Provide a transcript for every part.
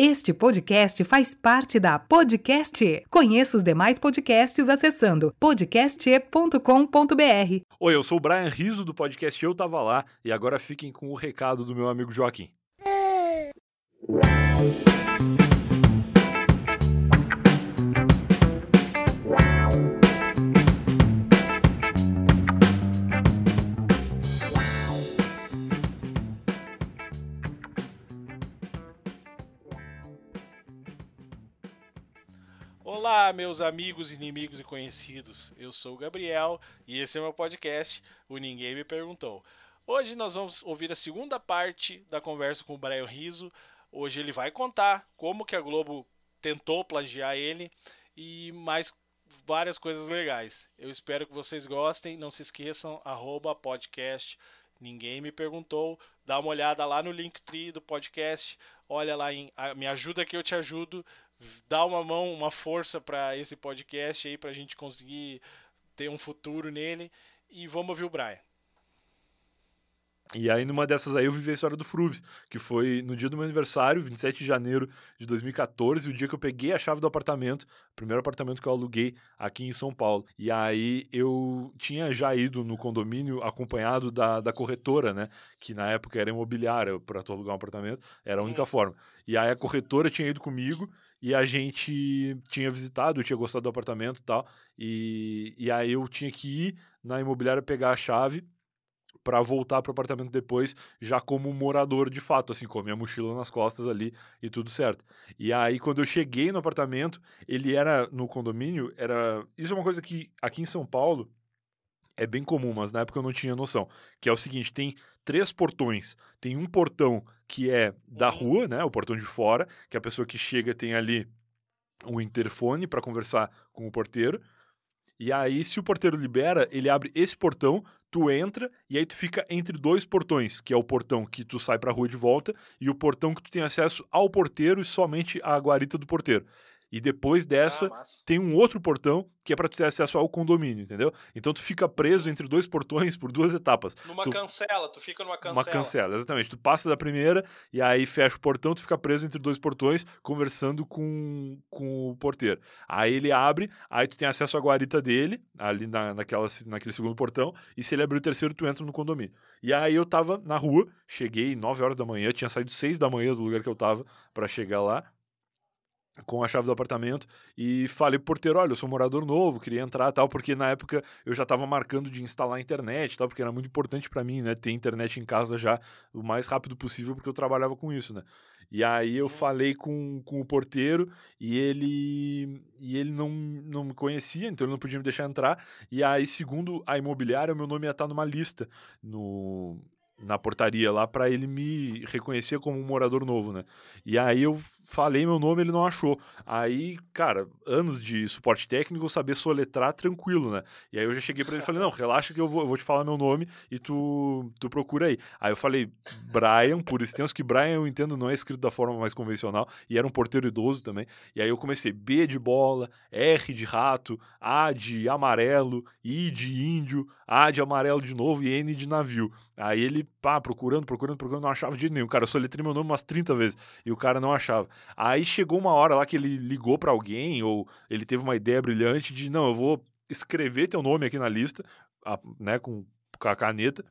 Este podcast faz parte da Podcast. Conheça os demais podcasts acessando podcast.com.br. Oi, eu sou o Brian Riso do podcast Eu Tava Lá e agora fiquem com o recado do meu amigo Joaquim. Olá, meus amigos, inimigos e conhecidos. Eu sou o Gabriel e esse é o meu podcast, o Ninguém Me Perguntou. Hoje nós vamos ouvir a segunda parte da conversa com o Brian Riso. Hoje ele vai contar como que a Globo tentou plagiar ele e mais várias coisas legais. Eu espero que vocês gostem. Não se esqueçam, arroba podcast Ninguém me perguntou. Dá uma olhada lá no Linktree do podcast. Olha lá em Me Ajuda Que Eu Te Ajudo dar uma mão, uma força para esse podcast aí, para a gente conseguir ter um futuro nele. E vamos ouvir o Brian. E aí, numa dessas aí, eu vivi a história do Fruves, que foi no dia do meu aniversário, 27 de janeiro de 2014, o dia que eu peguei a chave do apartamento, primeiro apartamento que eu aluguei aqui em São Paulo. E aí, eu tinha já ido no condomínio acompanhado da, da corretora, né? Que na época era imobiliária, para tu alugar um apartamento, era a única forma. E aí, a corretora tinha ido comigo e a gente tinha visitado, eu tinha gostado do apartamento e tal. E, e aí, eu tinha que ir na imobiliária pegar a chave para voltar pro apartamento depois, já como morador de fato, assim, com a minha mochila nas costas ali e tudo certo. E aí, quando eu cheguei no apartamento, ele era no condomínio, era. Isso é uma coisa que aqui em São Paulo é bem comum, mas na época eu não tinha noção. Que é o seguinte: tem três portões. Tem um portão que é da uhum. rua, né? O portão de fora, que a pessoa que chega tem ali um interfone para conversar com o porteiro. E aí, se o porteiro libera, ele abre esse portão, tu entra e aí tu fica entre dois portões, que é o portão que tu sai pra rua de volta e o portão que tu tem acesso ao porteiro e somente à guarita do porteiro. E depois dessa, ah, tem um outro portão que é para tu ter acesso ao condomínio, entendeu? Então tu fica preso entre dois portões por duas etapas. Numa tu... cancela, tu fica numa cancela. Uma cancela, exatamente. Tu passa da primeira e aí fecha o portão, tu fica preso entre dois portões conversando com, com o porteiro. Aí ele abre, aí tu tem acesso à guarita dele, ali na, naquela, naquele segundo portão, e se ele abrir o terceiro, tu entra no condomínio. E aí eu tava na rua, cheguei 9 horas da manhã, tinha saído 6 da manhã do lugar que eu tava para chegar lá com a chave do apartamento e falei pro porteiro, olha, eu sou morador novo, queria entrar tal, porque na época eu já estava marcando de instalar a internet tal, porque era muito importante para mim, né, ter internet em casa já o mais rápido possível, porque eu trabalhava com isso, né. E aí eu falei com, com o porteiro e ele e ele não, não me conhecia, então ele não podia me deixar entrar. E aí, segundo a imobiliária, o meu nome ia estar numa lista no na portaria lá para ele me reconhecer como um morador novo, né? E aí eu falei meu nome, ele não achou. Aí, cara, anos de suporte técnico, saber soletrar tranquilo, né? E aí eu já cheguei para ele e falei: "Não, relaxa que eu vou, eu vou te falar meu nome e tu tu procura aí". Aí eu falei: "Brian, por extenso que Brian eu entendo não é escrito da forma mais convencional e era um porteiro idoso também". E aí eu comecei B de bola, R de rato, A de amarelo, I de índio, A de amarelo de novo e N de navio. Aí ele, pá, procurando, procurando, procurando, não achava de jeito nenhum. Cara, eu soletrei meu nome umas 30 vezes e o cara não achava. Aí chegou uma hora lá que ele ligou para alguém ou ele teve uma ideia brilhante de, não, eu vou escrever teu nome aqui na lista, a, né, com, com a caneta.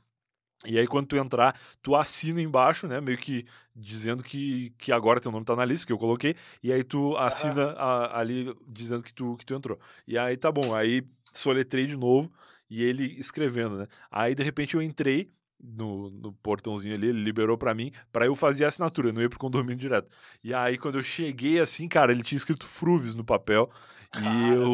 E aí, quando tu entrar, tu assina embaixo, né? Meio que dizendo que, que agora teu nome tá na lista, que eu coloquei. E aí tu assina a, ali dizendo que tu, que tu entrou. E aí tá bom. Aí soletrei de novo e ele escrevendo, né? Aí, de repente, eu entrei no, no portãozinho ali, ele liberou para mim, para eu fazer a assinatura, eu não ia pro condomínio direto. E aí, quando eu cheguei assim, cara, ele tinha escrito Fruves no papel. e eu.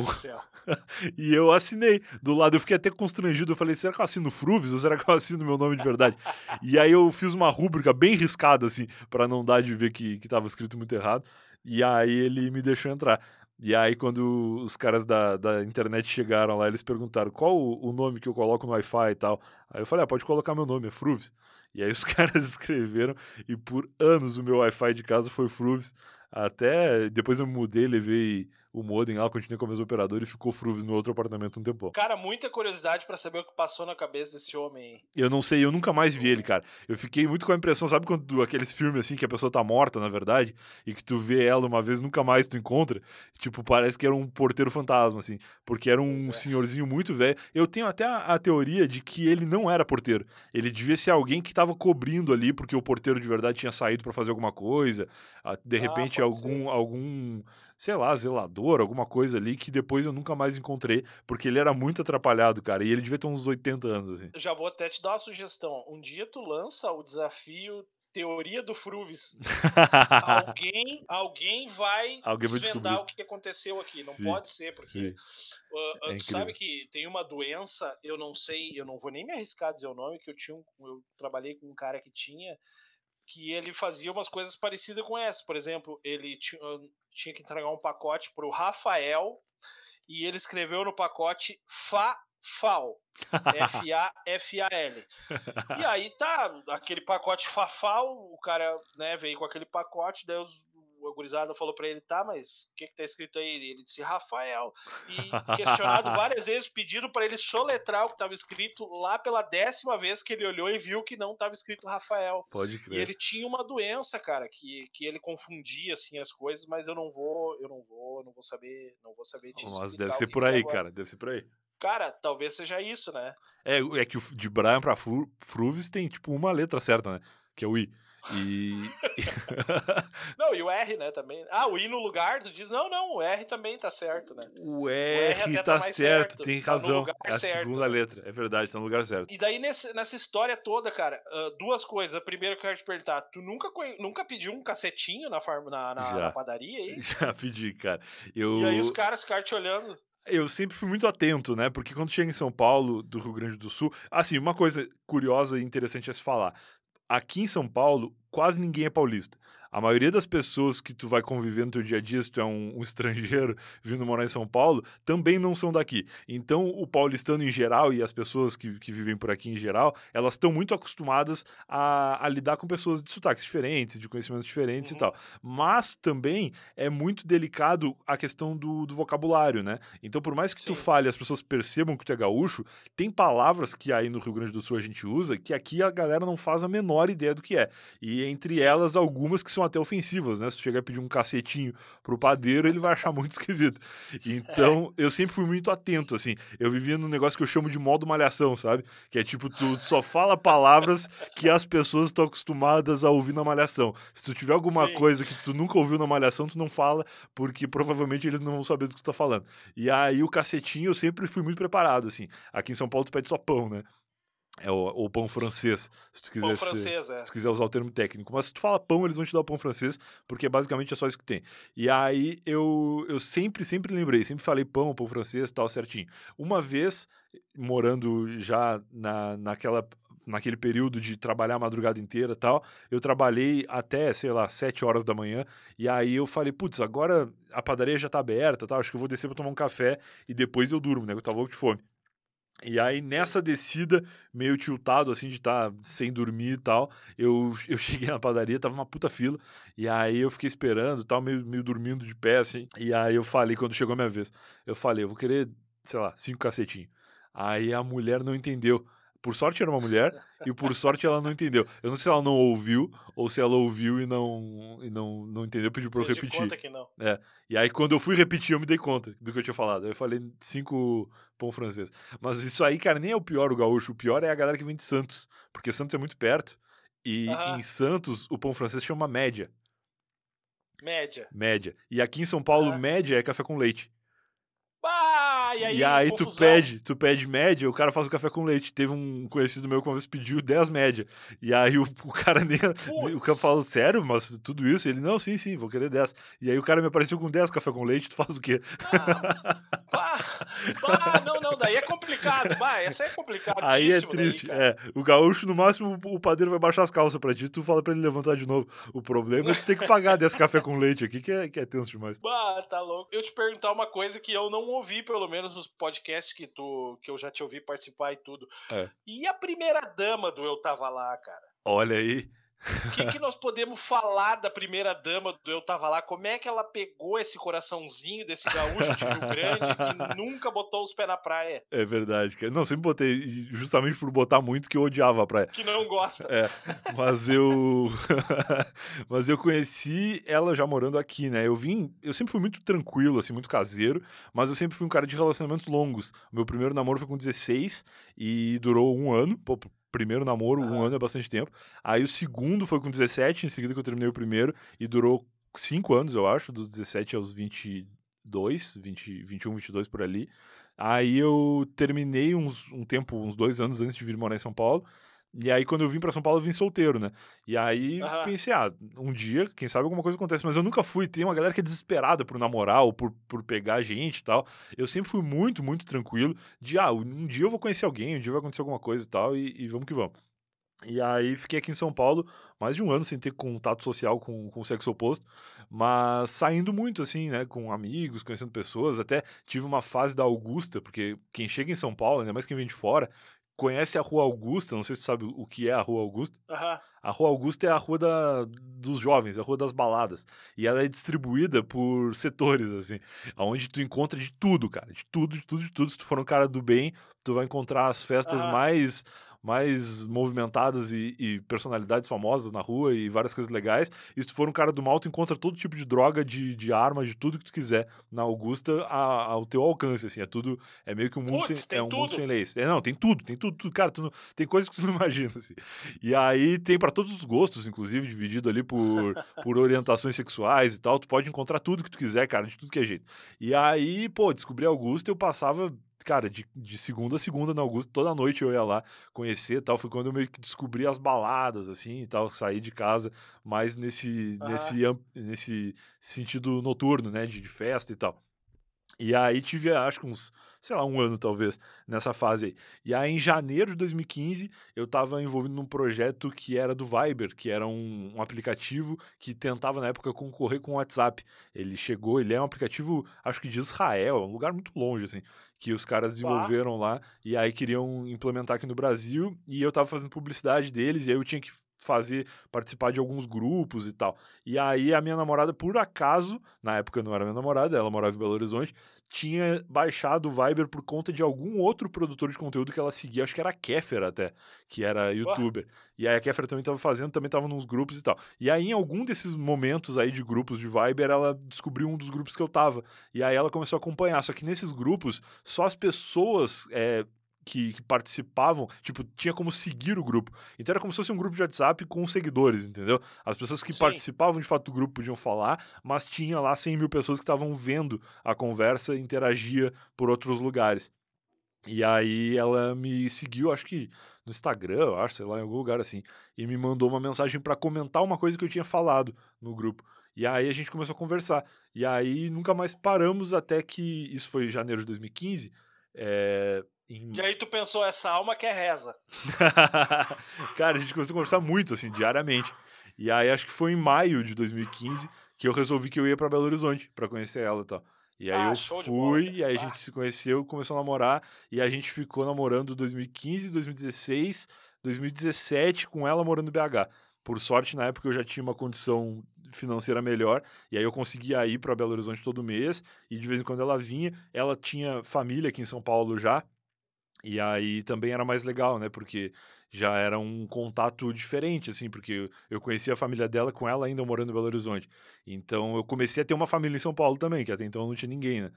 e eu assinei. Do lado, eu fiquei até constrangido. Eu falei, será que eu assino Fruves ou será que eu assino meu nome de verdade? e aí eu fiz uma rúbrica bem riscada, assim, para não dar de ver que, que tava escrito muito errado. E aí ele me deixou entrar. E aí, quando os caras da, da internet chegaram lá, eles perguntaram qual o, nome que eu coloco no Wi-Fi e tal. Aí eu falei, ah, pode colocar meu nome, é Fruves. E aí os caras escreveram, e por anos o meu Wi-Fi de casa foi Fruves. Até depois eu me mudei, levei o modem lá, continuei com o mesmo operador e ficou Fruves no outro apartamento um tempo. Cara, muita curiosidade para saber o que passou na cabeça desse homem. Eu não sei, eu nunca mais vi ele, cara. Eu fiquei muito com a impressão, sabe quando tu, aqueles filmes assim que a pessoa tá morta, na verdade, e que tu vê ela uma vez nunca mais tu encontra? Tipo, parece que era um porteiro fantasma, assim, porque era um é. senhorzinho muito velho. Eu tenho até a, a, teoria de que ele não era porteiro. Ele devia ser alguém que tava cobrindo ali, porque o porteiro de verdade tinha saído para fazer alguma coisa. De ah, repente, ah, algum, algum sei lá, zelador, alguma coisa ali que depois eu nunca mais encontrei, porque ele era muito atrapalhado, cara, e ele devia ter uns 80 anos, assim. Já vou até te dar uma sugestão. Um dia tu lança o desafio Teoria do Fruvis. alguém, alguém vai alguém desvendar o que aconteceu aqui. Não sim, pode ser, porque uh, é tu sabe que tem uma doença, eu não sei, eu não vou nem me arriscar a dizer o nome, que eu tinha um, eu trabalhei com um cara que tinha que ele fazia umas coisas parecidas com essa. Por exemplo, ele tinha, tinha que entregar um pacote para o Rafael e ele escreveu no pacote Fafal. F-A-F-A-L. E aí tá, aquele pacote Fafal, o cara né, veio com aquele pacote, daí os, a gurizada falou para ele, tá, mas o que que tá escrito aí? Ele disse Rafael. E questionado várias vezes, pedindo para ele soletrar o que estava escrito lá pela décima vez que ele olhou e viu que não estava escrito Rafael. Pode crer. E ele tinha uma doença, cara, que, que ele confundia assim as coisas, mas eu não vou, eu não vou, eu não vou saber, não vou saber disso. Mas deve ser por aí, cara, deve ser por aí. Cara, talvez seja isso, né? É, é que de Brian pra Fruves tem tipo uma letra certa, né? Que é o I. E. não, e o R, né, também. Ah, o I no lugar, tu diz, não, não, o R também tá certo, né? O R, o R tá, tá certo, certo, tem tá razão. é a certo. segunda letra, é verdade, tá no lugar certo. E daí, nesse, nessa história toda, cara, uh, duas coisas. A primeira que eu quero te perguntar, tu nunca, nunca pediu um cacetinho na, farm, na, na, na padaria aí? Já pedi, cara. Eu... E aí os caras ficaram te olhando. Eu sempre fui muito atento, né? Porque quando chega em São Paulo, do Rio Grande do Sul, assim, uma coisa curiosa e interessante a se falar aqui em São Paulo, quase ninguém é paulista. A maioria das pessoas que tu vai conviver no teu dia a dia, se tu é um, um, estrangeiro vindo morar em São Paulo, também não são daqui. Então, o paulistano em geral e as pessoas que, que vivem por aqui em geral, elas estão muito acostumadas a, a, lidar com pessoas de sotaques diferentes, de conhecimentos diferentes uhum. e tal. Mas também é muito delicado a questão do, do vocabulário, né? Então, por mais que Sim. tu fale as pessoas percebam que tu é gaúcho, tem palavras que aí no Rio Grande do Sul a gente usa que aqui a galera não faz a menor ideia do que é. E entre elas, algumas que são são até ofensivas, né? Se tu chegar a pedir um cacetinho pro padeiro, ele vai achar muito esquisito. Então, eu sempre fui muito atento, assim. Eu vivia num negócio que eu chamo de modo malhação, sabe? Que é tipo, tu só fala palavras que as pessoas estão acostumadas a ouvir na malhação. Se tu tiver alguma Sim. coisa que tu nunca ouviu na malhação, tu não fala, porque provavelmente eles não vão saber do que tu tá falando. E aí, o cacetinho, eu sempre fui muito preparado, assim. Aqui em São Paulo, tu pede só pão, né? É o, o, pão francês, se tu, quiser francês, é. se tu quiser usar o termo técnico. Mas se tu fala pão, eles vão te dar o pão francês, porque basicamente é só isso que tem. E aí eu, eu sempre, sempre lembrei, sempre falei pão, pão francês, tal, certinho. Uma vez, morando já na, naquela, naquele período de trabalhar a madrugada inteira tal, eu trabalhei até, sei lá, sete horas da manhã, e aí eu falei, putz, agora a padaria já tá aberta, tal, acho que eu vou descer pra tomar um café e depois eu durmo, né? Eu tava louco de fome. E aí, nessa descida, meio tiltado, assim, de estar tá sem dormir e tal, eu, eu cheguei na padaria, tava uma puta fila, e aí eu fiquei esperando tal, meio, meio dormindo de pé, assim, e aí eu falei, quando chegou a minha vez, eu falei, eu vou querer, sei lá, cinco cacetinhos. Aí a mulher não entendeu. Por sorte era uma mulher e por sorte ela não entendeu. Eu não sei se ela não ouviu ou se ela ouviu e não e não, não entendeu, pediu pra eu repetir. Conta que não. É. E aí quando eu fui repetir, eu me dei conta do que eu tinha falado. Eu falei cinco pão francês. Mas isso aí, cara, nem é o pior o gaúcho. O pior é a galera que vem de Santos. Porque Santos é muito perto. E em Santos, o pão francês chama média. Média. Média. E aqui em São Paulo, média é café com leite. Ah, e aí, e aí tu pede, tu pede média, o cara faz o café com leite. Teve um conhecido meu que uma vez pediu 10 média. E aí o, o cara nem. O cara falou, sério, mas tudo isso? Ele, não, sim, sim, vou querer 10. E aí o cara me apareceu com 10 café com leite, tu faz o quê? Ah, não, não, daí é complicado. Bah, essa é complicado. Aí é triste. Daí, é. O gaúcho, no máximo, o padeiro vai baixar as calças pra ti, tu fala pra ele levantar de novo. O problema é que tu tem que pagar 10 café com leite aqui, que é, que é tenso demais. Bah, tá louco. Eu te perguntar uma coisa que eu não ouvi, pelo menos nos podcasts que tu que eu já te ouvi participar e tudo. É. E a primeira dama do Eu Tava Lá, cara? Olha aí. O que, que, nós podemos falar da primeira dama do Eu Tava Lá? Como é que ela pegou esse coraçãozinho desse gaúcho de Rio Grande que nunca botou os pés na praia? É verdade, cara. Não, sempre botei, justamente por botar muito que eu odiava a praia. Que não gosta. É, mas eu. mas eu conheci ela já morando aqui, né? Eu vim. Eu sempre fui muito tranquilo, assim, muito caseiro, mas eu sempre fui um cara de relacionamentos longos. Meu primeiro namoro foi com 16 e durou um ano. Primeiro namoro, um ano é bastante tempo. Aí o segundo foi com 17, em seguida que eu terminei o primeiro, e durou 5 anos, eu acho, dos 17 aos 22, 20, 21, 22 por ali. Aí eu terminei uns, um tempo, uns dois anos antes de vir morar em São Paulo. E aí, quando eu vim para São Paulo, eu vim solteiro, né? E aí uhum. pensei, ah, um dia, quem sabe alguma coisa acontece. Mas eu nunca fui. Tem uma galera que é desesperada por namorar ou por, por pegar gente e tal. Eu sempre fui muito, muito tranquilo. De, ah, um dia eu vou conhecer alguém, um dia vai acontecer alguma coisa e tal, e, e vamos que vamos. E aí fiquei aqui em São Paulo mais de um ano sem ter contato social com, com o sexo oposto, mas saindo muito assim, né, com amigos, conhecendo pessoas, até tive uma fase da Augusta, porque quem chega em São Paulo, ainda mais quem vem de fora, conhece a Rua Augusta, não sei se você sabe o que é a Rua Augusta. Uhum. A Rua Augusta é a rua da, dos jovens, é a rua das baladas. E ela é distribuída por setores, assim, onde tu encontra de tudo, cara. De tudo, de tudo, de tudo. Se tu for um cara do bem, tu vai encontrar as festas uhum. mais mais movimentadas e, e, personalidades famosas na rua e várias coisas legais. E se tu for um cara do mal, tu encontra todo tipo de droga, de, de arma, de tudo que tu quiser na Augusta a, ao teu alcance, assim. É tudo, é meio que um mundo, Puts, sem, é um tudo. mundo sem leis. É, não, tem tudo, tem tudo, tudo cara, tu não, tem coisas que tu não imagina, assim. E aí tem para todos os gostos, inclusive, dividido ali por, por orientações sexuais e tal. Tu pode encontrar tudo que tu quiser, cara, de tudo que é jeito. E aí, pô, descobri Augusta, eu passava cara, de, de segunda a segunda na Augusta, toda noite eu ia lá conhecer tal. Foi quando eu meio que descobri as baladas, assim, e tal, saí de casa mais nesse, ah. nesse, nesse sentido noturno, né, de, de festa e tal. E aí tive, acho que uns, sei lá, um ano talvez, nessa fase aí. E aí em janeiro de 2015, eu estava envolvido num projeto que era do Viber, que era um, um, aplicativo que tentava na época concorrer com o WhatsApp. Ele chegou, ele é um aplicativo, acho que de Israel, um lugar muito longe, assim, que os caras desenvolveram lá e aí queriam implementar aqui no Brasil. E eu estava fazendo publicidade deles e aí eu tinha que fazer, participar de alguns grupos e tal. E aí a minha namorada, por acaso, na época não era minha namorada, ela morava em Belo Horizonte, tinha baixado o Viber por conta de algum outro produtor de conteúdo que ela seguia, acho que era a Kéfera até, que era youtuber. Ué. E aí a Kéfera também estava fazendo, também estava nos grupos e tal. E aí em algum desses momentos aí de grupos de Viber, ela descobriu um dos grupos que eu tava. E aí ela começou a acompanhar, só que nesses grupos, só as pessoas é, que, que, participavam, tipo, tinha como seguir o grupo. Então era como se fosse um grupo de WhatsApp com seguidores, entendeu? As pessoas que Sim. participavam de fato do grupo podiam falar, mas tinha lá 100 mil pessoas que estavam vendo a conversa e interagia por outros lugares. E aí ela me seguiu, acho que no Instagram, acho, sei lá, em algum lugar assim, e me mandou uma mensagem para comentar uma coisa que eu tinha falado no grupo. E aí a gente começou a conversar. E aí nunca mais paramos até que isso foi em janeiro de 2015. É, em... E aí tu pensou, essa alma quer reza. Cara, a gente começou a conversar muito, assim, diariamente. E aí acho que foi em maio de 2015 que eu resolvi que eu ia para Belo Horizonte para conhecer ela e tal. E aí ah, eu fui, bola, e aí a gente se conheceu, começou a namorar, e a gente ficou namorando 2015, 2016, 2017 com ela morando no BH. Por sorte, na época eu já tinha uma condição financeira melhor, e aí eu conseguia ir para Belo Horizonte todo mês, e de vez em quando ela vinha, ela tinha família aqui em São Paulo já, e aí também era mais legal, né? Porque já era um contato diferente, assim, porque eu conhecia a família dela com ela ainda morando em Belo Horizonte. Então eu comecei a ter uma família em São Paulo também, que até então não tinha ninguém, né?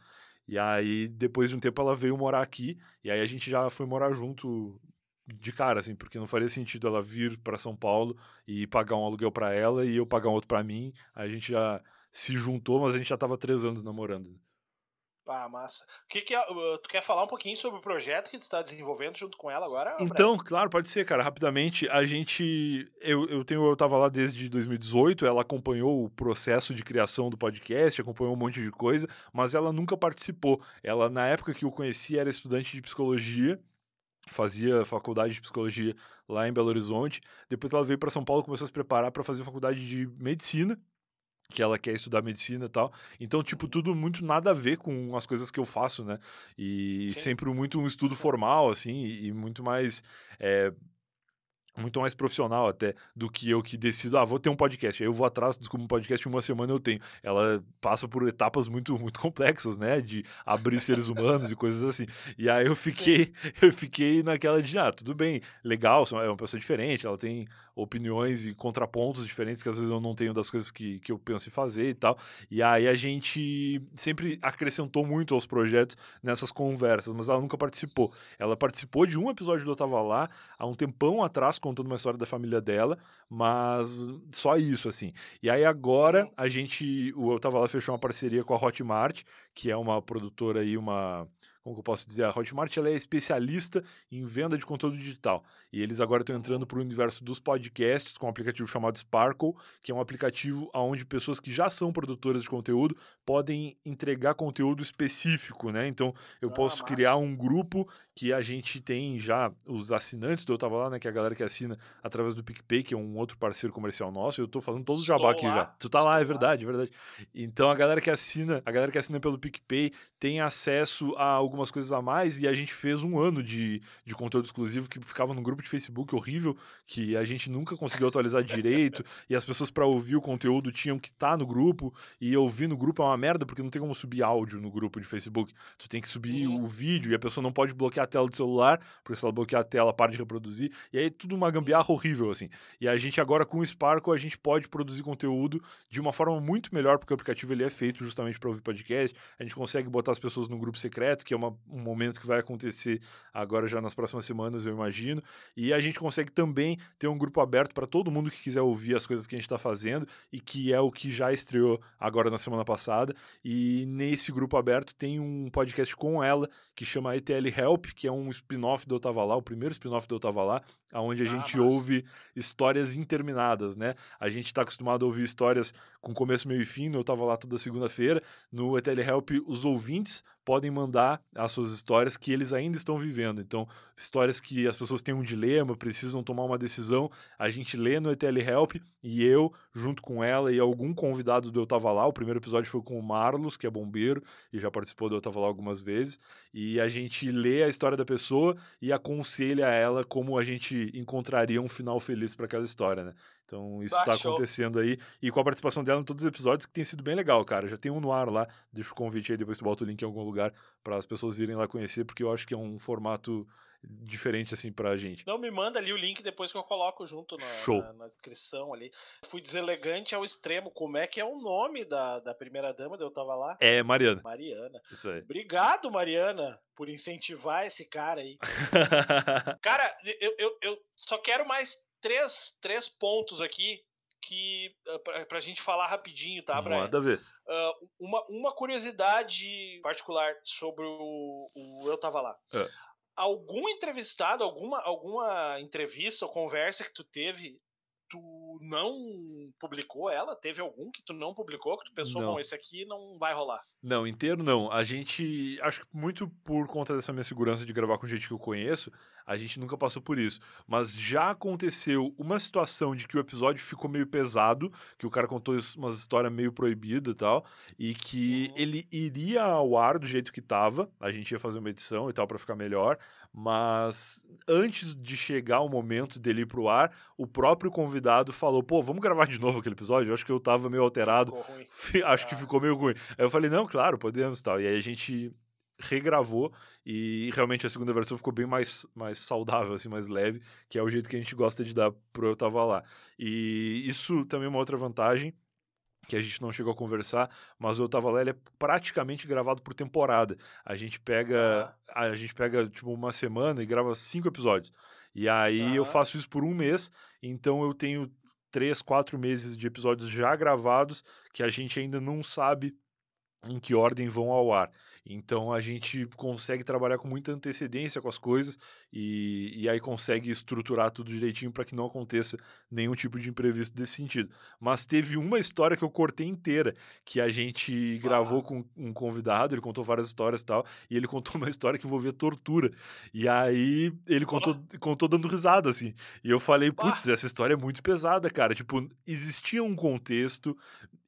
E aí, depois de um tempo, ela veio morar aqui, e aí a gente já foi morar junto de cara, assim, porque não faria sentido ela vir para São Paulo e pagar um aluguel para ela e eu pagar um outro para mim. Aí a gente já se juntou, mas a gente já tava três anos namorando. Ah, massa. O que, que é, tu quer falar um pouquinho sobre o projeto que tu está desenvolvendo junto com ela agora? Então, claro, pode ser, cara. Rapidamente, a gente. Eu, eu tenho, eu tava lá desde 2018, ela acompanhou o processo de criação do podcast, acompanhou um monte de coisa, mas ela nunca participou. Ela, na época que eu conheci, era estudante de psicologia fazia faculdade de psicologia lá em Belo Horizonte. Depois ela veio para São Paulo, começou a se preparar para fazer faculdade de medicina que ela quer estudar medicina e tal. Então, tipo, tudo muito nada a ver com as coisas que eu faço, né? E Sim. sempre muito um estudo formal, assim, e muito mais. É, muito mais profissional até do que eu que decido, ah, vou ter um podcast. Aí eu vou atrás, desculpa, um podcast em uma semana eu tenho. Ela passa por etapas muito muito complexas, né, de abrir seres humanos e coisas assim. E aí eu fiquei eu fiquei naquela de, ah, tudo bem, legal, é uma pessoa diferente, ela tem opiniões e contrapontos diferentes que às vezes eu não tenho das coisas que, que eu penso em fazer e tal. E aí a gente sempre acrescentou muito aos projetos nessas conversas, mas ela nunca participou. Ela participou de um episódio do Eu Tava Lá há um tempão atrás contando uma história da família dela, mas só isso, assim. E aí agora uhum. a gente, o Eu Tava Lá fechou uma parceria com a Hotmart, que é uma produtora aí, uma como que eu posso dizer, a Hotmart ela é especialista em venda de conteúdo digital. E eles agora estão entrando para o universo dos podcasts com um aplicativo chamado Sparkle, que é um aplicativo onde pessoas que já são produtoras de conteúdo podem entregar conteúdo específico, né? Então, eu ah, posso massa. criar um grupo que a gente tem já os assinantes do Eu Tava Lá, né? Que é a galera que assina através do PicPay, que é um outro parceiro comercial nosso. Eu estou fazendo todos os jabá aqui lá. já. Tu tá lá, é verdade, é verdade. Então, a galera que assina, a galera que assina pelo PicPay tem acesso a alguns algumas coisas a mais e a gente fez um ano de, de conteúdo exclusivo que ficava no grupo de Facebook horrível, que a gente nunca conseguiu atualizar direito e as pessoas para ouvir o conteúdo tinham que estar tá no grupo e ouvir no grupo é uma merda porque não tem como subir áudio no grupo de Facebook. Tu tem que subir uhum. o vídeo e a pessoa não pode bloquear a tela do celular, porque se ela bloquear a tela, para de reproduzir. E aí tudo uma gambiarra horrível assim. E a gente agora com o Sparkle a gente pode produzir conteúdo de uma forma muito melhor porque o aplicativo ele é feito justamente para ouvir podcast. A gente consegue botar as pessoas no grupo secreto, que é uma uma, um momento que vai acontecer agora já nas próximas semanas, eu imagino. E a gente consegue também ter um grupo aberto para todo mundo que quiser ouvir as coisas que a gente está fazendo e que é o que já estreou agora na semana passada. E nesse grupo aberto tem um podcast com ela que chama ETL Help, que é um spin-off do Eu Tava Lá, o primeiro spin-off do Eu Tava Lá, onde a ah, gente ouve histórias interminadas, né? A gente está acostumado a ouvir histórias com começo, meio e fim, eu tava lá toda segunda-feira. No ETL Help, os ouvintes podem mandar as suas histórias que eles ainda estão vivendo. Então, histórias que as pessoas têm um dilema, precisam tomar uma decisão, a gente lê no ETL Help e eu, junto com ela e algum convidado do Eu Tava Lá, o primeiro episódio foi com o Marlos, que é bombeiro e já participou do Eu Tava Lá algumas vezes, e a gente lê a história da pessoa e aconselha ela como a gente encontraria um final feliz para aquela história, né? Então, isso está acontecendo aí. E com a participação dela em todos os episódios, que tem sido bem legal, cara. Já tem um no ar lá. Deixa o convite aí, depois tu bota o link em algum lugar para as pessoas irem lá conhecer, porque eu acho que é um formato diferente assim pra gente. Não, me manda ali o link depois que eu coloco junto na, na, na descrição ali. Fui deselegante ao extremo. Como é que é o nome da, da primeira dama? Eu tava lá. É Mariana. Mariana. Isso aí. Obrigado, Mariana, por incentivar esse cara aí. cara, eu, eu, eu só quero mais três, três pontos aqui que uh, pra, pra gente falar rapidinho, tá, Brian? Manda ver. Uh, uma, uma curiosidade particular sobre o, o Eu Tava Lá. É. Algum entrevistado, alguma, alguma entrevista ou conversa que tu teve tu não publicou ela? Teve algum que tu não publicou, que tu pensou, não. bom, esse aqui não vai rolar? Não, inteiro não. A gente, acho que muito por conta dessa minha segurança de gravar com gente que eu conheço, a gente nunca passou por isso. Mas já aconteceu uma situação de que o episódio ficou meio pesado, que o cara contou umas histórias meio proibidas e tal, e que uhum. ele iria ao ar do jeito que tava, a gente ia fazer uma edição e tal para ficar melhor, mas antes de chegar o momento dele ir pro ar, o próprio convidado falou: pô, vamos gravar de novo aquele episódio? Eu acho que eu tava meio alterado. acho ah. que ficou meio ruim. Aí eu falei: não, claro, podemos tal. E aí a gente regravou e realmente a segunda versão ficou bem mais, mais saudável, assim, mais leve, que é o jeito que a gente gosta de dar pro Eu Tava Lá. E isso também é uma outra vantagem, que a gente não chegou a conversar, mas o Tava Lá ele é praticamente gravado por temporada. A gente pega, ah. a gente pega tipo uma semana e grava cinco episódios. E aí ah. eu faço isso por um mês, então eu tenho três, quatro meses de episódios já gravados que a gente ainda não sabe em que ordem vão ao ar. Então a gente consegue trabalhar com muita antecedência com as coisas e, e aí consegue estruturar tudo direitinho para que não aconteça nenhum tipo de imprevisto desse sentido. Mas teve uma história que eu cortei inteira, que a gente gravou com um convidado, ele contou várias histórias e tal, e ele contou uma história que envolvia tortura. E aí ele contou, contou dando risada, assim. E eu falei, putz, essa história é muito pesada, cara. Tipo, existia um contexto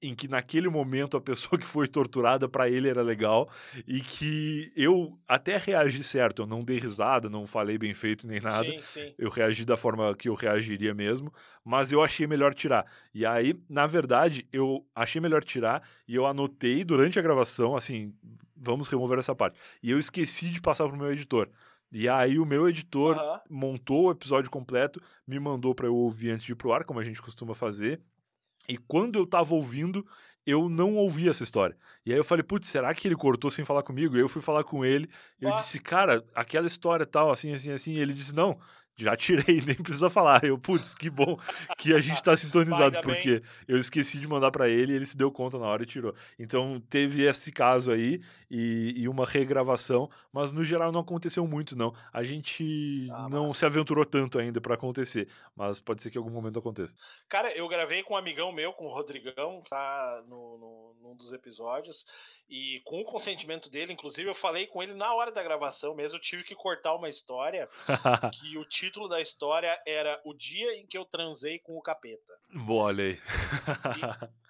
em que naquele momento a pessoa que foi torturada estruturada para ele era legal e que eu até reagi certo, eu não dei risada, não falei bem feito nem nada. Sim, sim. Eu reagi da forma que eu reagiria mesmo, mas eu achei melhor tirar. E aí, na verdade, eu achei melhor tirar e eu anotei durante a gravação, assim, vamos remover essa parte. E eu esqueci de passar pro meu editor. E aí o meu editor Aham. montou o episódio completo, me mandou para eu ouvir antes de ir pro ar, como a gente costuma fazer. E quando eu tava ouvindo, eu não ouvi essa história. E aí eu falei, putz, será que ele cortou sem falar comigo? E eu fui falar com ele, e eu Ah. disse, cara, aquela história tal, assim, assim, assim. E ele disse, não, já tirei, nem precisa falar. Eu, putz, que bom que a gente tá sintonizado, porque eu esqueci de mandar para ele e ele se deu conta na hora e tirou. Então teve esse caso aí e, e uma regravação, mas no geral não aconteceu muito, não. A gente Ah, não massa. se aventurou tanto ainda para acontecer, mas pode ser que em algum momento aconteça. Cara, eu gravei com um amigão meu, com o Rodrigão, tá no, no, num dos episódios, e com o consentimento dele, inclusive eu falei com ele na hora da gravação mesmo, eu tive que cortar uma história, que o título da história era O Dia em que eu transei com o capeta. Boa, olha aí.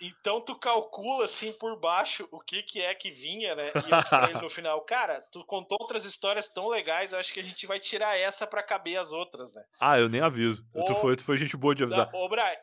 Então tu calcula assim por baixo o que que é que vinha, né? E eu pra ele no final, cara, tu contou outras histórias tão legais, acho que a gente vai tirar essa pra caber as outras, né? ah, eu nem aviso. Tu, foi, tu foi gente boa de avisar. Não, ô, Brian.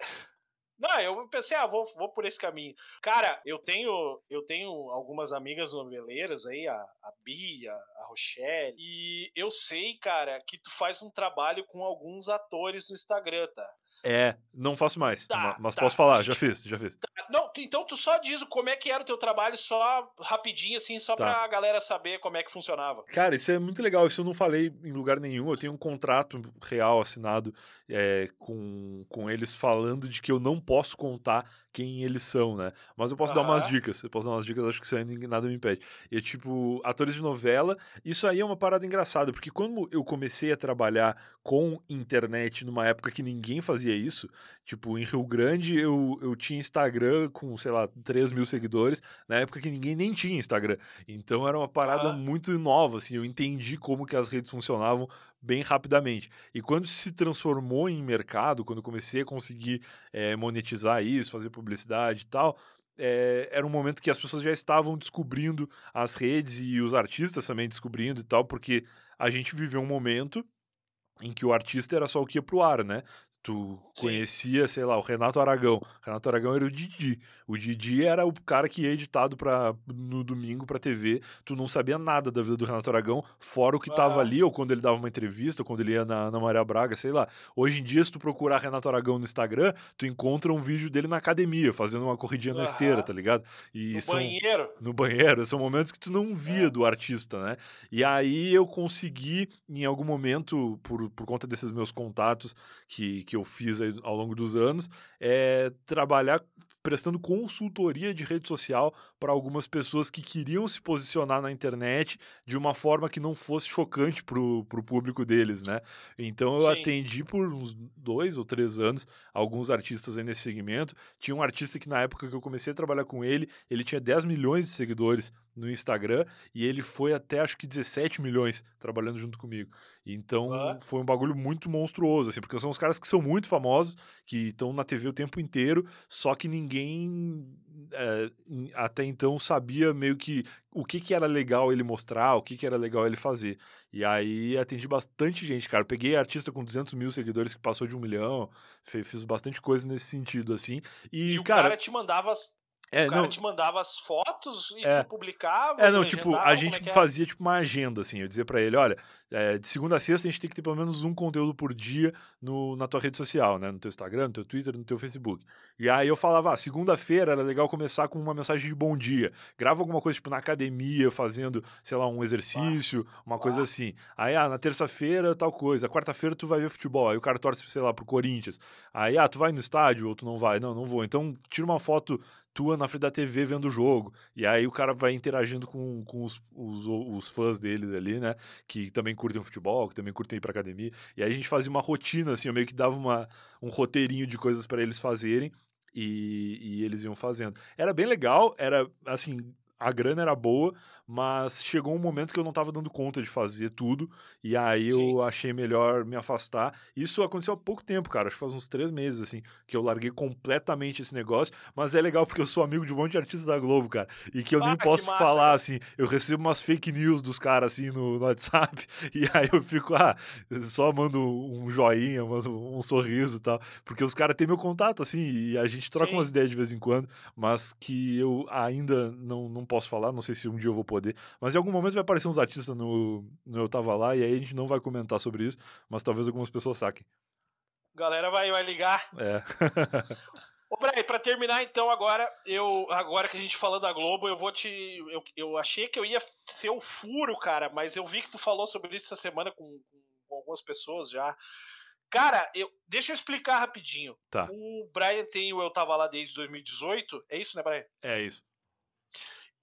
Não, eu pensei, ah, vou, vou por esse caminho. Cara, eu tenho eu tenho algumas amigas noveleiras aí, a, a Bia, a Rochelle, e eu sei, cara, que tu faz um trabalho com alguns atores no Instagram, tá? É, não faço mais, Tá, ma- mas tá, posso falar, a já gente- fiz, já fiz. Não, então tu só diz como é que era o teu trabalho, só rapidinho, assim, só Tá. pra galera saber como é que funcionava. Cara, isso é muito legal. Isso eu não falei em lugar nenhum. Eu tenho um contrato real assinado é, com, com eles falando de que eu não posso contar quem eles são, né? Mas eu posso dar umas dicas. Eu posso dar umas dicas, acho que isso aí nada me impede. E tipo, atores de novela, isso aí é uma parada engraçada, porque quando eu comecei a trabalhar com internet numa época que ninguém fazia isso, tipo, em Rio Grande eu, eu tinha Instagram com, sei lá, 3 mil seguidores, na época que ninguém nem tinha Instagram. Então era uma parada Aham. muito nova, assim, eu entendi como que as redes funcionavam bem rapidamente. E quando se transformou em mercado, quando eu comecei a conseguir eh, monetizar isso, fazer publicidade e tal, eh, era um momento que as pessoas já estavam descobrindo as redes e os artistas também descobrindo e tal, porque a gente viveu um momento em que o artista era só o que ia pro ar, né? Tu Sim. conhecia, sei lá, o Renato Aragão. O Renato Aragão era o Didi. O Didi era o cara que ia editado pra, no domingo pra TV. Tu não sabia nada da vida do Renato Aragão, fora o que tava Aham. ali, ou quando ele dava uma entrevista, ou quando ele ia na, na Maria Braga, sei lá. Hoje em dia, se tu procurar Renato Aragão no Instagram, tu encontra um vídeo dele na academia, fazendo uma corridinha na esteira, tá ligado? E No são, banheiro. no banheiro. São momentos que tu não via É. do artista, né? E aí eu consegui, em algum momento, por, por conta desses meus contatos que, que eu fiz aí ao longo dos anos, é, trabalhar prestando consultoria de rede social para algumas pessoas que queriam se posicionar na internet de uma forma que não fosse chocante pro, pro público deles, né? Então eu Sim. atendi por uns dois ou três anos alguns artistas aí nesse segmento. Tinha um artista que na época que eu comecei a trabalhar com ele, ele tinha 10 milhões de seguidores no Instagram e ele foi até acho que 17 milhões trabalhando junto comigo. Então Ah. foi um bagulho muito monstruoso, assim, porque são os caras que são muito famosos, que estão na TV o tempo inteiro, só que ninguém é, até então sabia meio que o que, que era legal ele mostrar, o que, que era legal ele fazer. E aí atendi bastante gente, cara. Eu peguei artista com 200 mil seguidores que passou de um milhão, fiz bastante coisa nesse sentido, assim. E, E o cara, cara, te mandava é, o cara não, te mandava as fotos e É. publicava. É, não, tipo, a gente é fazia tipo uma agenda, assim. Eu dizia pra ele, olha, é, de segunda a sexta a gente tem que ter pelo menos um conteúdo por dia no, na tua rede social, né? No teu Instagram, no teu Twitter, no teu Facebook. E aí eu falava, ah, segunda-feira era legal começar com uma mensagem de bom dia. Grava alguma coisa, tipo, na academia, fazendo, sei lá, um exercício, uma coisa Bah. assim. Aí, ah, na terça-feira, tal coisa. Quarta-feira tu vai ver futebol. Aí o cara torce, sei lá, pro Corinthians. Aí, ah, tu vai no estádio ou tu não vai? Não, não vou. Então, tira uma foto tua na frente da TV vendo o jogo. E aí o cara vai interagindo com, com os, os, os fãs deles ali, né? Que também curtem futebol, que também curtem ir pra academia. E aí a gente fazia uma rotina, assim, eu meio que dava uma, um roteirinho de coisas para eles fazerem. E, e eles iam fazendo. Era bem legal, era assim. A grana era boa, mas chegou um momento que eu não estava dando conta de fazer tudo, e aí Sim. eu achei melhor me afastar. Isso aconteceu há pouco tempo, cara, acho que faz uns três meses, assim, que eu larguei completamente esse negócio, mas é legal porque eu sou amigo de um monte de artistas da Globo, cara, e que eu ah, nem posso massa, falar, cara. assim, eu recebo umas fake news dos caras, assim, no, no, WhatsApp, e aí eu fico, ah, só mando um joinha, mando um sorriso e tal, porque os caras têm meu contato, assim, e a gente troca Sim. umas ideias de vez em quando, mas que eu ainda não, não posso falar, não sei se um dia eu vou poder. Mas em algum momento vai aparecer uns artistas no, no Eu Tava Lá, e aí a gente não vai comentar sobre isso, mas talvez algumas pessoas saquem. Galera vai, vai ligar. É. Ô, Bray, pra terminar então, agora, eu agora que a gente falou da Globo, eu vou te. Eu, eu achei que eu ia ser o furo, cara, mas eu vi que tu falou sobre isso essa semana com, com algumas pessoas já. Cara, eu, deixa eu explicar rapidinho. Tá. O Brian tem o Eu Tava Lá desde 2018. É isso, né, Brian? É isso.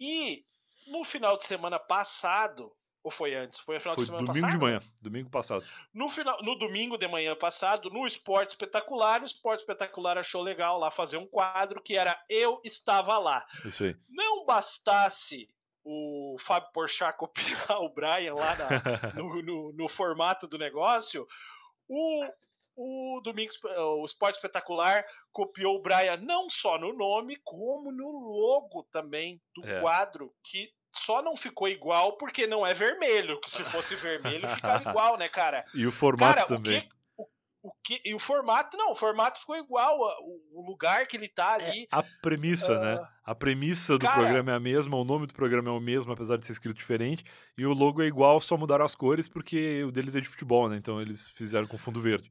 E no final de semana passado, ou foi antes? Foi no final foi de semana domingo passado? de manhã, domingo passado. No, final, no domingo de manhã passado, no Esporte Espetacular, o Esporte Espetacular achou legal lá fazer um quadro que era Eu Estava Lá. Isso aí. Não bastasse o Fábio Porchat copiar o Brian lá na, no, no, no formato do negócio, o, o Domingos, o Esporte Espetacular copiou o Brian não só no nome, como no logo também do é. quadro, que só não ficou igual porque não é vermelho. Que se fosse vermelho, ficava igual, né, cara? E o formato cara, também. O que, o, o que, e o formato, não, o formato ficou igual. O, o lugar que ele tá é, ali. É, a premissa, uh, né? A premissa do cara, programa é a mesma, o nome do programa é o mesmo, apesar de ser escrito diferente. E o logo é igual, só mudaram as cores, porque o deles é de futebol, né? Então eles fizeram com fundo verde.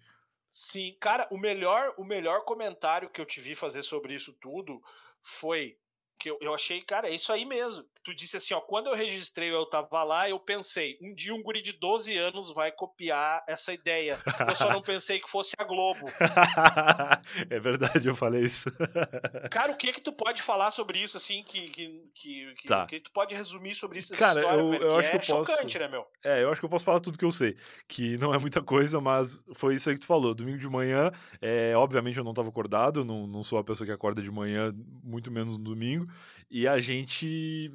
Sim, cara, o melhor, o melhor comentário que eu te vi fazer sobre isso tudo foi que eu, eu achei, cara, é isso aí mesmo. Tu disse assim, ó, quando eu registrei eu tava lá, eu pensei, um dia um guri de 12 anos vai copiar essa ideia. Eu só não pensei que fosse a Globo. é verdade, eu falei isso. cara, o que que tu pode falar sobre isso, assim, que, que, que, tá. que tu pode resumir sobre isso? Cara, história, eu, eu acho é que eu posso... né, meu? É, eu acho que eu posso falar tudo que eu sei, que não é muita coisa, mas foi isso aí que tu falou. Domingo de manhã, é, obviamente eu não tava acordado, não, não sou a pessoa que acorda de manhã, muito menos no domingo, e a gente.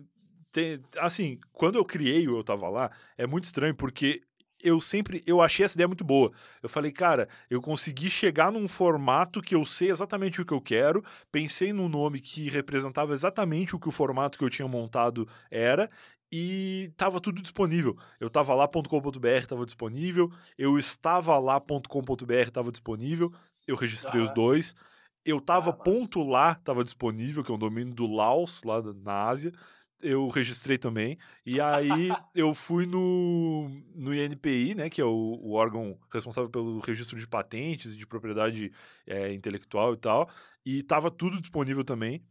Tem, assim, quando eu criei o Eu Tava Lá, é muito estranho, porque eu sempre eu achei essa ideia muito boa. Eu falei, cara, eu consegui chegar num formato que eu sei exatamente o que eu quero, pensei num nome que representava exatamente o que o formato que eu tinha montado era e tava tudo disponível. Eu tava lá.com.br, estava disponível, eu estava lá.com.br, estava disponível, eu registrei ah. os dois. Eu tava ah, ponto lá, tava disponível, que é um domínio do Laos, lá na Ásia. Eu registrei também. E aí eu fui no, no INPI, né, que é o, o órgão responsável pelo registro de patentes e de propriedade é, intelectual e tal. E tava tudo disponível também.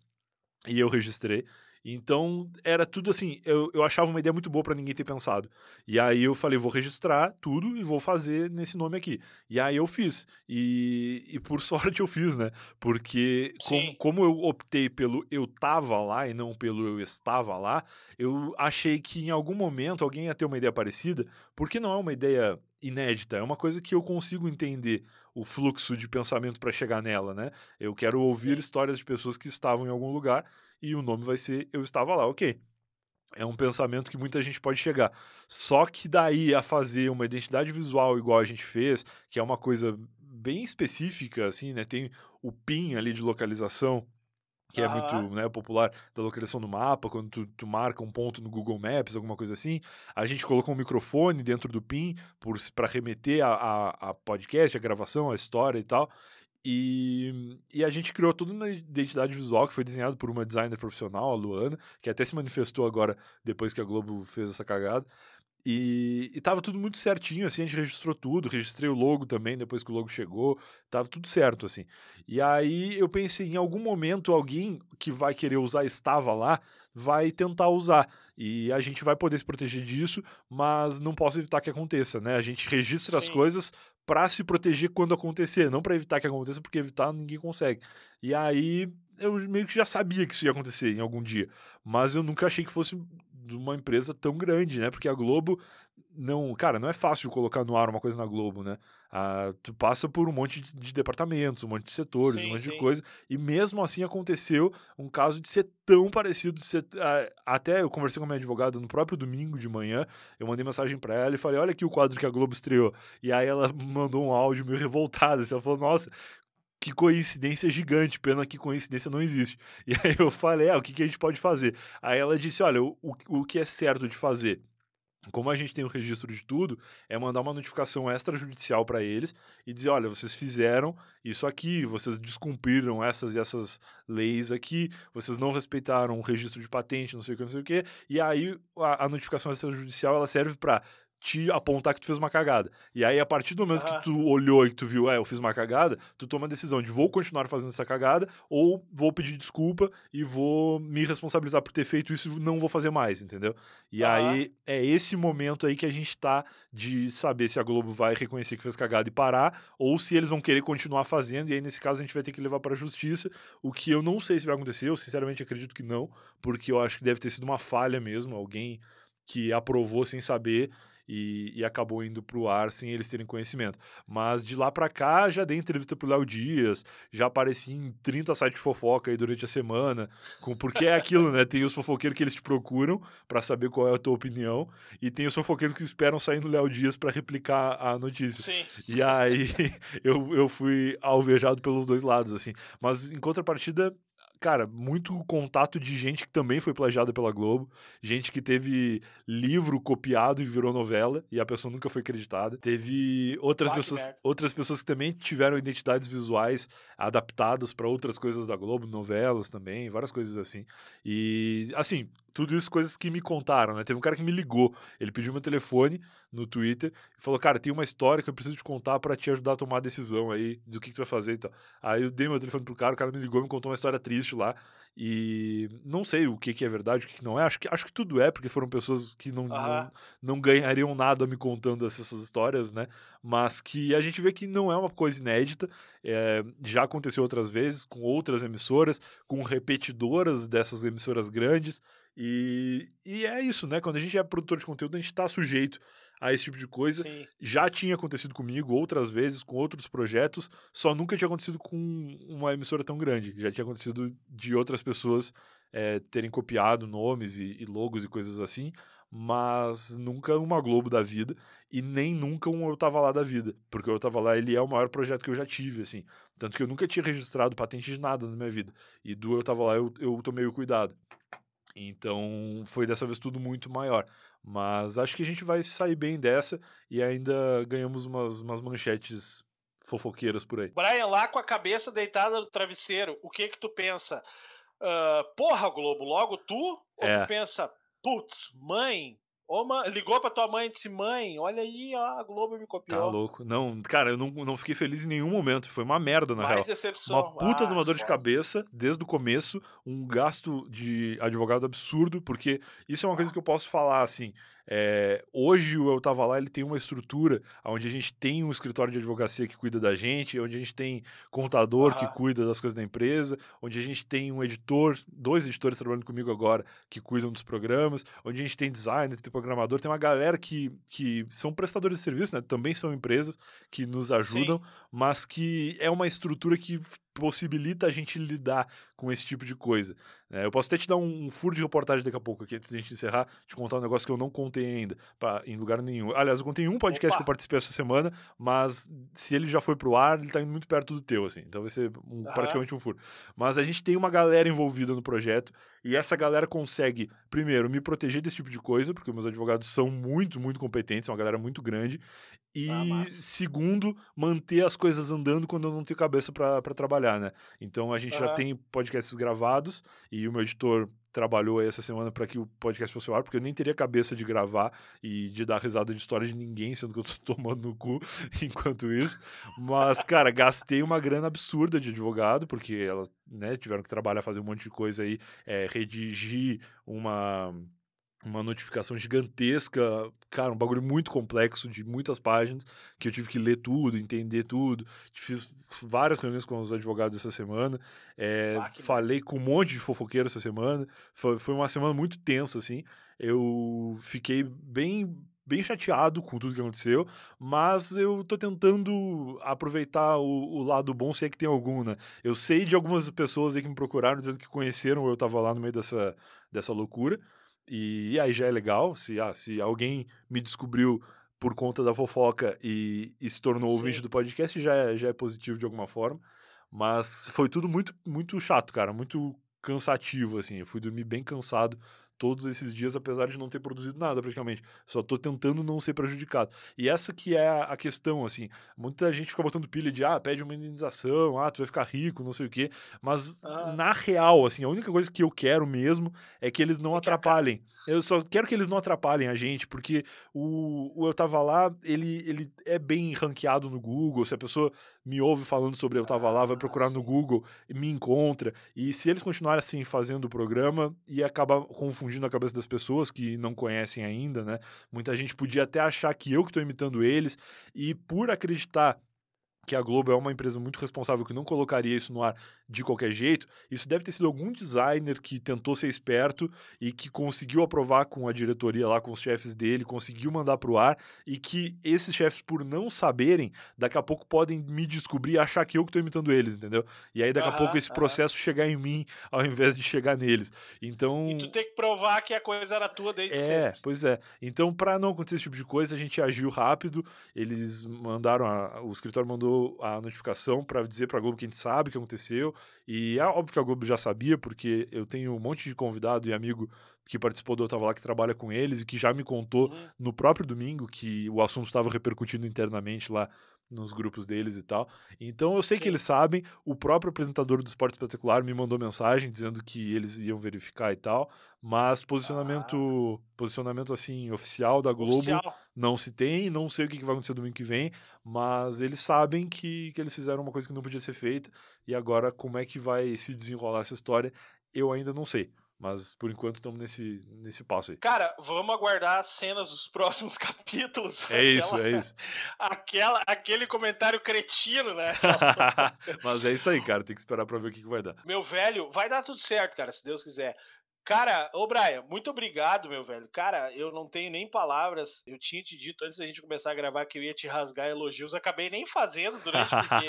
E eu registrei. Então, era tudo assim, eu, eu achava uma ideia muito boa para ninguém ter pensado. E aí eu falei, vou registrar tudo e vou fazer nesse nome aqui. E aí eu fiz. E, e por sorte eu fiz, né? Porque com, como eu optei pelo eu tava lá e não pelo eu estava lá, eu achei que em algum momento alguém ia ter uma ideia parecida, porque não é uma ideia inédita, é uma coisa que eu consigo entender o fluxo de pensamento para chegar nela, né? Eu quero ouvir Sim. histórias de pessoas que estavam em algum lugar e o nome vai ser Eu Estava Lá, ok. É um pensamento que muita gente pode chegar. Só que daí a fazer uma identidade visual igual a gente fez, que é uma coisa bem específica, assim, né? Tem o PIN ali de localização, que é muito né, popular da localização do mapa, quando tu, tu, marca um ponto no Google Maps, alguma coisa assim. A gente colocou um microfone dentro do PIN para remeter a, a, a, podcast, a gravação, a história e tal. E, e a gente criou tudo na identidade visual, que foi desenhado por uma designer profissional, a Luana, que até se manifestou agora depois que a Globo fez essa cagada. E, e tava tudo muito certinho, assim, a gente registrou tudo, registrei o logo também depois que o logo chegou, tava tudo certo, assim. E aí eu pensei, em algum momento alguém que vai querer usar estava lá, vai tentar usar. E a gente vai poder se proteger disso, mas não posso evitar que aconteça, né? A gente registra Sim. as coisas para se proteger quando acontecer, não para evitar que aconteça, porque evitar ninguém consegue. E aí eu meio que já sabia que isso ia acontecer em algum dia, mas eu nunca achei que fosse de uma empresa tão grande, né? Porque a Globo não, cara, não é fácil colocar no ar uma coisa na Globo, né? Ah, tu passa por um monte de, de departamentos, um monte de setores, Sim, um monte sim. de coisa, e mesmo assim aconteceu um caso de ser tão parecido, de ser, ah, até eu conversei com a minha advogada no próprio domingo de manhã, eu mandei mensagem pra ela e falei, olha aqui o quadro que a Globo estreou, e aí ela mandou um áudio meio revoltado, assim, ela falou, nossa, que coincidência gigante, pena que coincidência não existe. E aí eu falei, ah, o que, que a gente pode fazer? Aí ela disse, olha, o, o que é certo de fazer? Como a gente tem o registro de tudo, é mandar uma notificação extrajudicial para eles e dizer: olha, vocês fizeram isso aqui, vocês descumpriram essas e essas leis aqui, vocês não respeitaram o registro de patente, não sei o que, não sei o que. E aí a, a notificação extrajudicial ela serve para te apontar que tu fez uma cagada. E aí, a partir do momento Aham. que tu olhou e que tu viu, é, eu fiz uma cagada, tu toma a decisão de vou continuar fazendo essa cagada ou vou pedir desculpa e vou me responsabilizar por ter feito isso e não vou fazer mais, entendeu? E Aham. aí é esse momento aí que a gente tá de saber se a Globo vai reconhecer que fez cagada e parar, ou se eles vão querer continuar fazendo, e aí nesse caso a gente vai ter que levar pra justiça, o que eu não sei se vai acontecer, eu sinceramente acredito que não, porque eu acho que deve ter sido uma falha mesmo, alguém que aprovou sem saber e, e acabou indo pro ar sem eles terem conhecimento. Mas de lá pra cá, já dei entrevista pro Léo Dias, já apareci em 30 sites de fofoca aí durante a semana, com, porque é aquilo, né? Tem os fofoqueiros que eles te procuram pra saber qual é a tua opinião, e tem os fofoqueiros que esperam sair no Léo Dias pra replicar a notícia. Sim. E aí eu, eu fui alvejado pelos dois lados, assim. Mas em contrapartida, cara, muito contato de gente que também foi plagiada pela Globo, gente que teve livro copiado e virou novela e a pessoa nunca foi acreditada. Teve outras pessoas, outras pessoas que também tiveram identidades visuais adaptadas para outras coisas da Globo, novelas também, várias coisas assim. E assim, tudo isso coisas que me contaram, né? Teve um cara que me ligou, ele pediu meu telefone no Twitter e falou: "Cara, tem uma história que eu preciso te contar para te ajudar a tomar a decisão aí do que, que tu vai fazer e tal". Aí eu dei meu telefone pro cara, o cara me ligou, me contou uma história triste lá. E não sei o que, que é verdade, o que, que não é. Acho que, acho que tudo é, porque foram pessoas que não, não, Aham. não ganhariam nada me contando essas, essas histórias, né? Mas que a gente vê que não é uma coisa inédita. é, já aconteceu outras vezes com outras emissoras, com repetidoras dessas emissoras grandes. E, e é isso, né? Quando a gente é produtor de conteúdo, a gente está sujeito a esse tipo de coisa. Sim. Já tinha acontecido comigo outras vezes, com outros projetos, só nunca tinha acontecido com uma emissora tão grande. Já tinha acontecido de outras pessoas eh, terem copiado nomes e, e logos e coisas assim, mas nunca uma Globo da vida e nem nunca um Eu Tava Lá da vida, porque o Eu Tava Lá ele é o maior projeto que eu já tive, assim. Tanto que eu nunca tinha registrado patente de nada na minha vida. E do Eu Tava Lá eu, eu tomei o cuidado. Então foi dessa vez tudo muito maior. Mas acho que a gente vai sair bem dessa e ainda ganhamos umas, umas manchetes fofoqueiras por aí. Brian lá com a cabeça deitada no travesseiro, o que que tu pensa? Ah, porra, Globo, logo tu? Ou É. tu pensa, putz, mãe, ô, ligou pra tua mãe e disse, mãe, olha aí, ó, a Globo me copiou. Tá louco. Não, cara, eu não, não fiquei feliz em nenhum momento. Foi uma merda, na Mais real. decepção. Uma puta Ah, de uma dor de cabeça desde o começo, um gasto de advogado absurdo, porque isso é uma coisa que eu posso falar assim. é, hoje o Eu Tava Lá ele tem uma estrutura onde a gente tem um escritório de advocacia que cuida da gente, onde a gente tem contador que cuida das coisas da empresa, onde a gente tem um editor, dois editores trabalhando comigo agora que cuidam dos programas, onde a gente tem designer, tem programador, tem uma galera que, que são prestadores de serviço, né? Também são empresas que nos ajudam, mas que é uma estrutura que possibilita a gente lidar com esse tipo de coisa. né? eu posso até te dar um, um furo de reportagem daqui a pouco, aqui, antes de a gente encerrar, te contar um negócio que eu não contei ainda, pra, em lugar nenhum. Aliás, eu contei um podcast Opa! que eu participei essa semana, mas se ele já foi pro ar, ele tá indo muito perto do teu, assim. Então vai ser um- Aham. praticamente um furo. Mas a gente tem uma galera envolvida no projeto, e essa galera consegue, primeiro, me proteger desse tipo de coisa, porque meus advogados são muito, muito competentes, é uma galera muito grande. E, Ah, segundo, manter as coisas andando quando eu não tenho cabeça para trabalhar, né? Então a gente já Aham. tem podcasts gravados e o meu editor trabalhou aí essa semana para que o podcast fosse ao ar, porque eu nem teria cabeça de gravar e de dar risada de história de ninguém, sendo que eu tô tomando no cu enquanto isso. Mas, cara, gastei uma grana absurda de advogado, porque elas né, tiveram que trabalhar, fazer um monte de coisa aí, é, redigir uma uma notificação gigantesca, cara, um bagulho muito complexo, de muitas páginas, que eu tive que ler tudo, entender tudo. Fiz várias reuniões com os advogados essa semana, é, Ah, falei com um monte de fofoqueiro essa semana. Foi, foi uma semana muito tensa, assim. Eu fiquei bem bem chateado com tudo que aconteceu, mas eu tô tentando aproveitar o, o, lado bom, se é que tem algum, né? Eu sei de algumas pessoas aí que me procuraram dizendo que conheceram eu tava lá no meio dessa, dessa loucura, e, aí já é legal, se, ah, se alguém me descobriu por conta da fofoca e, e se tornou Sim. ouvinte do podcast, já é, já é positivo de alguma forma. Mas foi tudo muito, muito chato, cara, muito cansativo, assim. Eu fui dormir bem cansado todos esses dias, apesar de não ter produzido nada praticamente. Só tô tentando não ser prejudicado. E essa que é a questão, assim. Muita gente fica botando pilha de, ah, pede uma indenização, ah, tu vai ficar rico, não sei o quê. Mas, ah. na real, assim, a única coisa que eu quero mesmo é que eles não atrapalhem. Eu só quero que eles não atrapalhem a gente, porque o, o Eu Tava Lá, ele, ele é bem ranqueado no Google. Se a pessoa me ouve falando sobre Eu Tava Lá, vai procurar no Google, me encontra. E se eles continuarem assim fazendo o programa, e acaba confundindo a cabeça das pessoas que não conhecem ainda, né? Muita gente podia até achar que eu que estou imitando eles, e por acreditar que a Globo é uma empresa muito responsável que não colocaria isso no ar de qualquer jeito, isso deve ter sido algum designer que tentou ser esperto e que conseguiu aprovar com a diretoria lá, com os chefes dele, conseguiu mandar para o ar e que esses chefes, por não saberem, daqui a pouco podem me descobrir e achar que eu que estou imitando eles, entendeu? E aí daqui a pouco esse processo chegar em mim ao invés de chegar neles. Então. E tu tem que provar que a coisa era tua desde É, sempre. pois é. Então, para não acontecer esse tipo de coisa, a gente agiu rápido. Eles mandaram, a, o escritório mandou a notificação para dizer para a Globo que a gente sabe o que aconteceu. E é óbvio que a Globo já sabia, porque eu tenho um monte de convidado e amigo que participou do Eu Tava Lá, que trabalha com eles e que já me contou uhum. no próprio domingo que o assunto estava repercutindo internamente lá nos grupos deles e tal. Então eu sei Sim. que eles sabem. O próprio apresentador do Esporte Espetacular me mandou mensagem dizendo que eles iam verificar e tal. Mas posicionamento, ah. posicionamento assim oficial da Globo oficial. não se tem. Não sei o que vai acontecer domingo que vem, mas eles sabem que, que eles fizeram uma coisa que não podia ser feita. E agora como é que vai se desenrolar essa história? Eu ainda não sei. Mas por enquanto estamos nesse, nesse passo aí. Cara, vamos aguardar as cenas dos próximos capítulos. É aquela, isso, é isso. Aquela, aquele comentário cretino, né? Mas é isso aí, cara. Tem que esperar pra ver o que, que vai dar. Meu velho, vai dar tudo certo, cara, se Deus quiser. Cara, ô Brian, muito obrigado, meu velho. Cara, eu não tenho nem palavras. Eu tinha te dito antes da gente começar a gravar que eu ia te rasgar elogios. Acabei nem fazendo durante, porque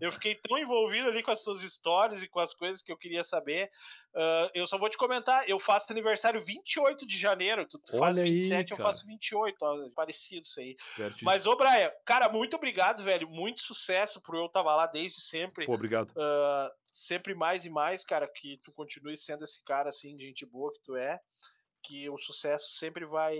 eu fiquei tão envolvido ali com as suas histórias e com as coisas que eu queria saber. Uh, eu só vou te comentar, eu faço aniversário 28 de janeiro. Tu, tu faz 27, aí, eu faço 28. Ó, parecido isso aí. Certíssimo. Mas, ô Brian, cara, muito obrigado, velho. Muito sucesso por eu estar lá desde sempre. Pô, obrigado. Uh, sempre mais e mais, cara, que tu continue sendo esse cara assim, de gente boa que tu é, que o sucesso sempre vai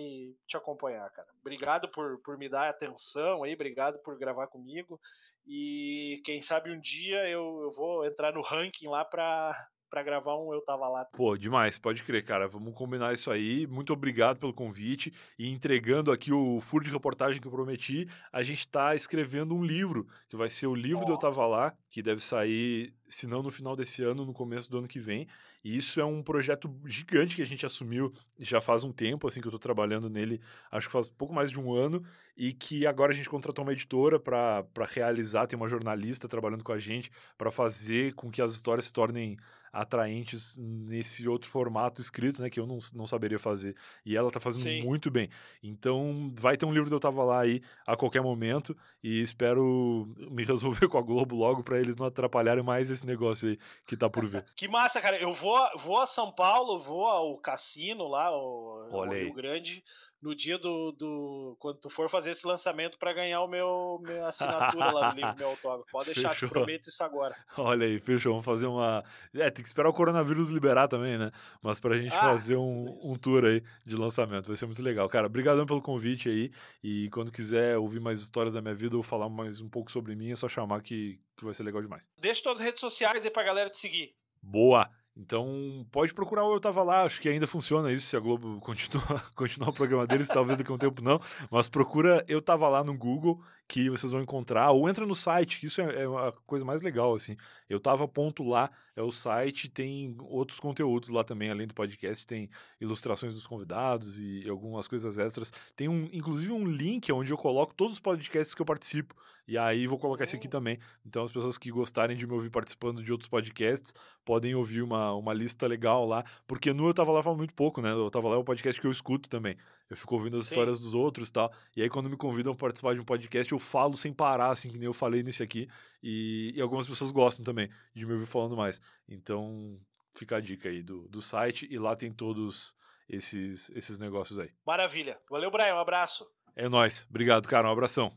te acompanhar, cara. Obrigado por, por me dar atenção aí, obrigado por gravar comigo. E quem sabe um dia eu, eu vou entrar no ranking lá pra, para gravar um Eu Tava Lá. Pô, demais, pode crer, cara. Vamos combinar isso aí. Muito obrigado pelo convite. E entregando aqui o furo de reportagem que eu prometi, a gente está escrevendo um livro, que vai ser o livro oh. do Eu Tava Lá, que deve sair, se não no final desse ano, no começo do ano que vem. E isso é um projeto gigante que a gente assumiu já faz um tempo, assim, que eu estou trabalhando nele, acho que faz pouco mais de um ano, e que agora a gente contratou uma editora para realizar, tem uma jornalista trabalhando com a gente para fazer com que as histórias se tornem atraentes nesse outro formato escrito, né, que eu não, não saberia fazer. E ela tá fazendo Sim. muito bem. Então, vai ter um livro do Eu Tava Lá aí a qualquer momento e espero me resolver com a Globo logo para eles não atrapalharem mais esse negócio aí que tá por vir. que massa, cara. Eu vou, vou a São Paulo, vou ao cassino lá, o, Rio Grande no dia do, do. Quando tu for fazer esse lançamento para ganhar o meu minha assinatura lá no livro, meu autógrafo. Pode deixar, fechou. te prometo isso agora. Olha aí, fechou. Vamos fazer uma. É, tem que esperar o coronavírus liberar também, né? Mas pra gente ah, fazer um, um tour aí de lançamento. Vai ser muito legal. Cara, obrigadão pelo convite aí. E quando quiser ouvir mais histórias da minha vida ou falar mais um pouco sobre mim, é só chamar que, que vai ser legal demais. Deixa tuas redes sociais aí pra galera te seguir. Boa! Então, pode procurar o Eu Tava Lá, acho que ainda funciona isso, se a Globo continuar, continuar o programa deles, talvez daqui a um tempo não, mas procura Eu Tava Lá no Google, que vocês vão encontrar, ou entra no site, que isso é, é a coisa mais legal, assim. Eu tava ponto lá, é o site, tem outros conteúdos lá também, além do podcast, tem ilustrações dos convidados e algumas coisas extras. Tem um, inclusive um link onde eu coloco todos os podcasts que eu participo. E aí vou colocar esse aqui Oh. também. Então as pessoas que gostarem de me ouvir participando de outros podcasts podem ouvir uma, uma lista legal lá. Porque no eu tava lá faz muito pouco, né? Eu tava lá é um podcast que eu escuto também. Eu fico ouvindo as Sim. histórias dos outros e tal. E aí, quando me convidam pra participar de um podcast, eu falo sem parar, assim, que nem eu falei nesse aqui. E, e algumas pessoas gostam também de me ouvir falando mais. Então, fica a dica aí do, do site e lá tem todos esses, esses negócios aí. Maravilha. Valeu, Brian. Um abraço. É nóis. Obrigado, cara. Um abração.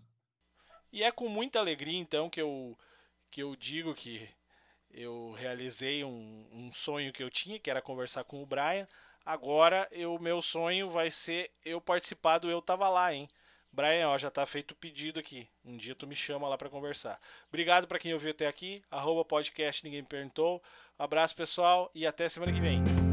E é com muita alegria, então, que eu, que eu digo que eu realizei um, um sonho que eu tinha, que era conversar com o Brian. Agora, o meu sonho vai ser eu participar do Eu Tava Lá, hein? Brian, ó, já tá feito o pedido aqui. Um dia tu me chama lá pra conversar. Obrigado pra quem ouviu até aqui. Arroba podcast Ninguém Me Perguntou. Abraço, pessoal, e até semana que vem.